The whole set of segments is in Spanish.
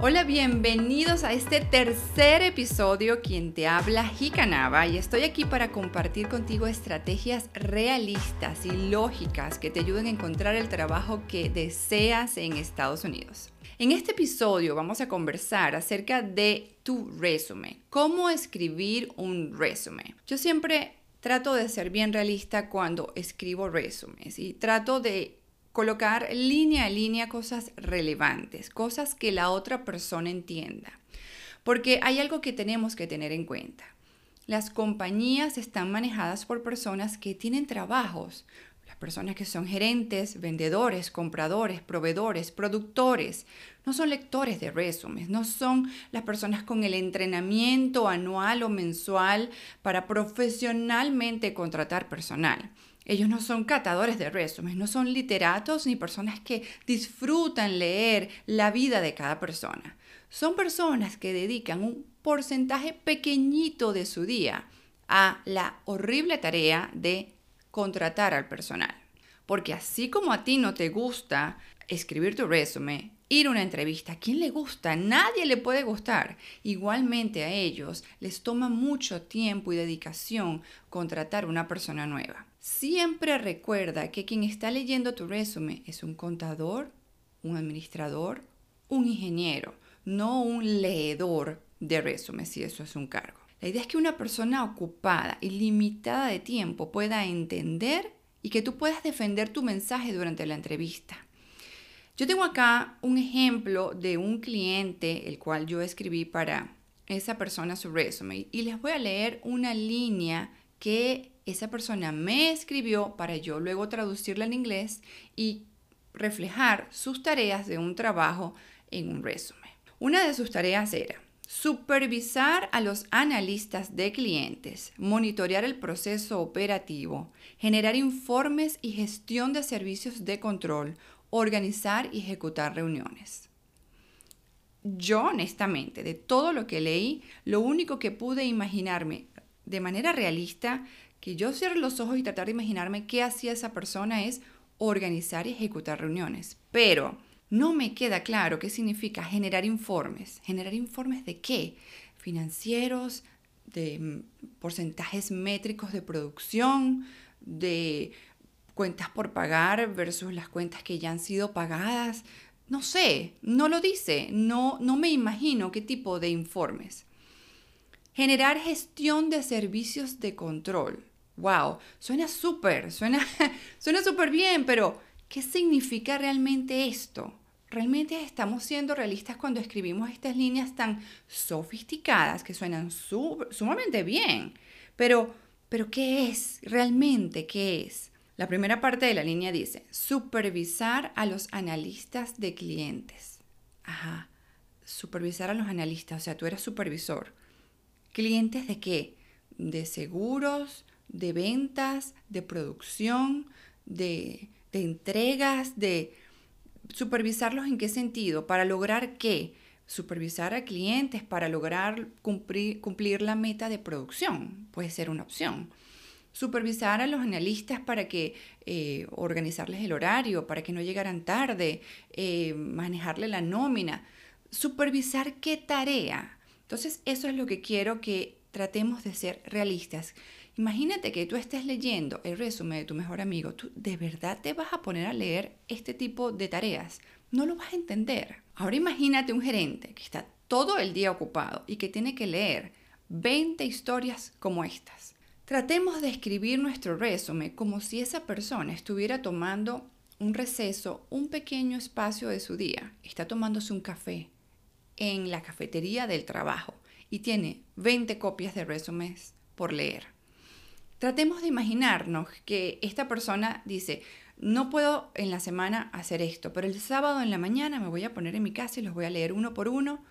Hola, bienvenidos a este tercer episodio. Quien te habla, Hikanaba, y estoy aquí para compartir contigo estrategias realistas y lógicas que te ayuden a encontrar el trabajo que deseas en Estados Unidos. En este episodio vamos a conversar acerca de tu resumen, cómo escribir un resumen. Yo siempre trato de ser bien realista cuando escribo resúmenes y trato de colocar línea a línea cosas relevantes, cosas que la otra persona entienda. Porque hay algo que tenemos que tener en cuenta. Las compañías están manejadas por personas que tienen trabajos, las personas que son gerentes, vendedores, compradores, proveedores, productores, no son lectores de resúmenes, no son las personas con el entrenamiento anual o mensual para profesionalmente contratar personal. Ellos no son catadores de resúmenes, no son literatos ni personas que disfrutan leer la vida de cada persona. Son personas que dedican un porcentaje pequeñito de su día a la horrible tarea de contratar al personal. Porque así como a ti no te gusta escribir tu resumen, ir a una entrevista, ¿a quién le gusta? Nadie le puede gustar. Igualmente a ellos les toma mucho tiempo y dedicación contratar una persona nueva. Siempre recuerda que quien está leyendo tu resumen es un contador, un administrador, un ingeniero, no un leedor de resumen, si eso es un cargo. La idea es que una persona ocupada y limitada de tiempo pueda entender y que tú puedas defender tu mensaje durante la entrevista. Yo tengo acá un ejemplo de un cliente, el cual yo escribí para esa persona su resumen, y les voy a leer una línea que esa persona me escribió para yo luego traducirla en inglés y reflejar sus tareas de un trabajo en un resumen. Una de sus tareas era supervisar a los analistas de clientes, monitorear el proceso operativo, generar informes y gestión de servicios de control, organizar y ejecutar reuniones. Yo honestamente, de todo lo que leí, lo único que pude imaginarme de manera realista que yo cierre los ojos y tratar de imaginarme qué hacía esa persona es organizar y ejecutar reuniones. Pero no me queda claro qué significa generar informes. ¿Generar informes de qué? Financieros, de mm, porcentajes métricos de producción, de cuentas por pagar versus las cuentas que ya han sido pagadas. No sé, no lo dice, no, no me imagino qué tipo de informes. Generar gestión de servicios de control. Wow, suena súper, suena súper bien, pero ¿qué significa realmente esto? Realmente estamos siendo realistas cuando escribimos estas líneas tan sofisticadas que suenan sumamente bien. Pero, pero ¿qué es? ¿Realmente qué es? La primera parte de la línea dice, supervisar a los analistas de clientes. Ajá, supervisar a los analistas, o sea, tú eres supervisor. ¿Clientes de qué? De seguros, de ventas, de producción, de, entregas, de supervisarlos en qué sentido, para lograr qué, supervisar a clientes para lograr cumplir, cumplir la meta de producción, puede ser una opción. Supervisar a los analistas para que eh, organizarles el horario, para que no llegaran tarde, eh, manejarle la nómina. Supervisar qué tarea. Entonces, eso es lo que quiero que tratemos de ser realistas. Imagínate que tú estés leyendo el resumen de tu mejor amigo, tú de verdad te vas a poner a leer este tipo de tareas. No lo vas a entender. Ahora imagínate un gerente que está todo el día ocupado y que tiene que leer 20 historias como estas. Tratemos de escribir nuestro resumen como si esa persona estuviera tomando un receso, un pequeño espacio de su día. Está tomándose un café en la cafetería del trabajo y tiene 20 copias de resúmenes por leer. Tratemos de imaginarnos que esta persona dice, no puedo en la semana hacer esto, pero el sábado en la mañana me voy a poner en mi casa y los voy a leer uno por uno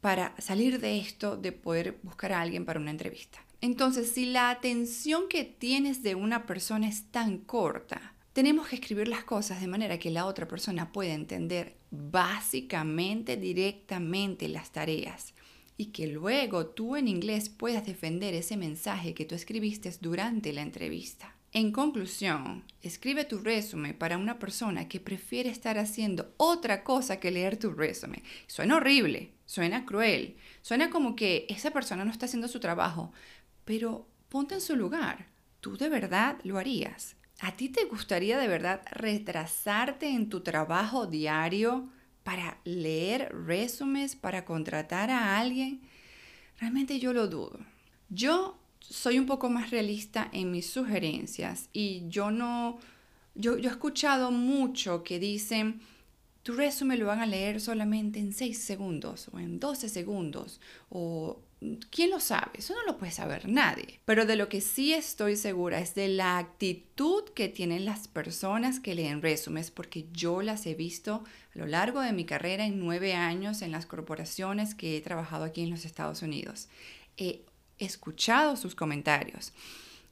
para salir de esto, de poder buscar a alguien para una entrevista. Entonces, si la atención que tienes de una persona es tan corta, tenemos que escribir las cosas de manera que la otra persona pueda entender básicamente, directamente las tareas y que luego tú en inglés puedas defender ese mensaje que tú escribiste durante la entrevista. En conclusión, escribe tu resumen para una persona que prefiere estar haciendo otra cosa que leer tu resumen. Suena horrible, suena cruel, suena como que esa persona no está haciendo su trabajo, pero ponte en su lugar. ¿Tú de verdad lo harías? ¿A ti te gustaría de verdad retrasarte en tu trabajo diario para leer resúmenes, para contratar a alguien? Realmente yo lo dudo. Yo soy un poco más realista en mis sugerencias y yo no, yo, yo he escuchado mucho que dicen, tu resumen lo van a leer solamente en 6 segundos o en 12 segundos o ¿quién lo sabe? Eso no lo puede saber nadie. Pero de lo que sí estoy segura es de la actitud que tienen las personas que leen resúmenes, porque yo las he visto a lo largo de mi carrera en nueve años en las corporaciones que he trabajado aquí en los Estados Unidos. He escuchado sus comentarios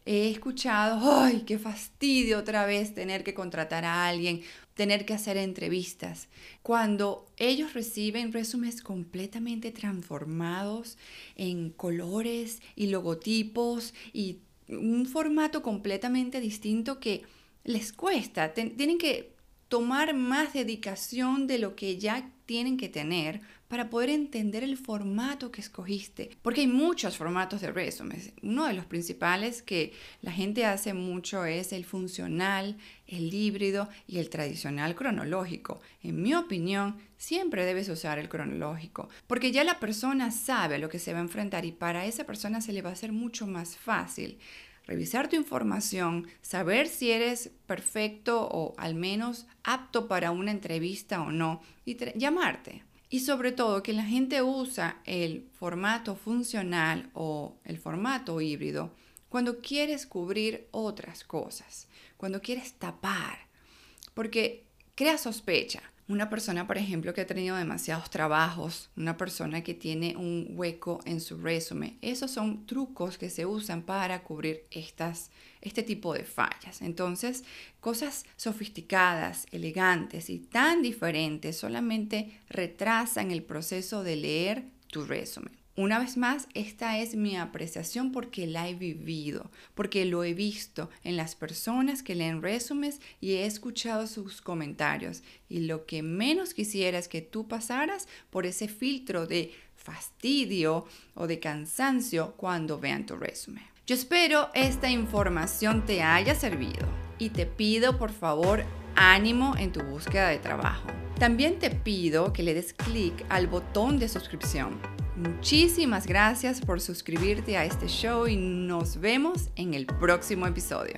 he escuchado, ¡ay, qué fastidio otra vez tener que contratar a alguien, tener que hacer entrevistas! Cuando ellos reciben resúmenes completamente transformados en colores y logotipos y un formato completamente distinto que les cuesta, tienen que tomar más dedicación de lo que ya tienen que tener para poder entender el formato que escogiste. Porque hay muchos formatos de resumes. Uno de los principales que la gente hace mucho es el funcional, el híbrido y el tradicional cronológico. En mi opinión, siempre debes usar el cronológico, porque ya la persona sabe a lo que se va a enfrentar y para esa persona se le va a hacer mucho más fácil revisar tu información, saber si eres perfecto o al menos apto para una entrevista o no y llamarte. Y sobre todo que la gente usa el formato funcional o el formato híbrido cuando quieres cubrir otras cosas, cuando quieres tapar, porque crea sospecha. Una persona, por ejemplo, que ha tenido demasiados trabajos, una persona que tiene un hueco en su resumen, esos son trucos que se usan para cubrir estas, este tipo de fallas. Entonces, cosas sofisticadas, elegantes y tan diferentes solamente retrasan el proceso de leer tu resumen. Una vez más, esta es mi apreciación porque la he vivido, porque lo he visto en las personas que leen resúmenes y he escuchado sus comentarios. Y lo que menos quisiera es que tú pasaras por ese filtro de fastidio o de cansancio cuando vean tu resumen. Yo espero esta información te haya servido y te pido por favor ánimo en tu búsqueda de trabajo. También te pido que le des clic al botón de suscripción Muchísimas gracias por suscribirte a este show y nos vemos en el próximo episodio.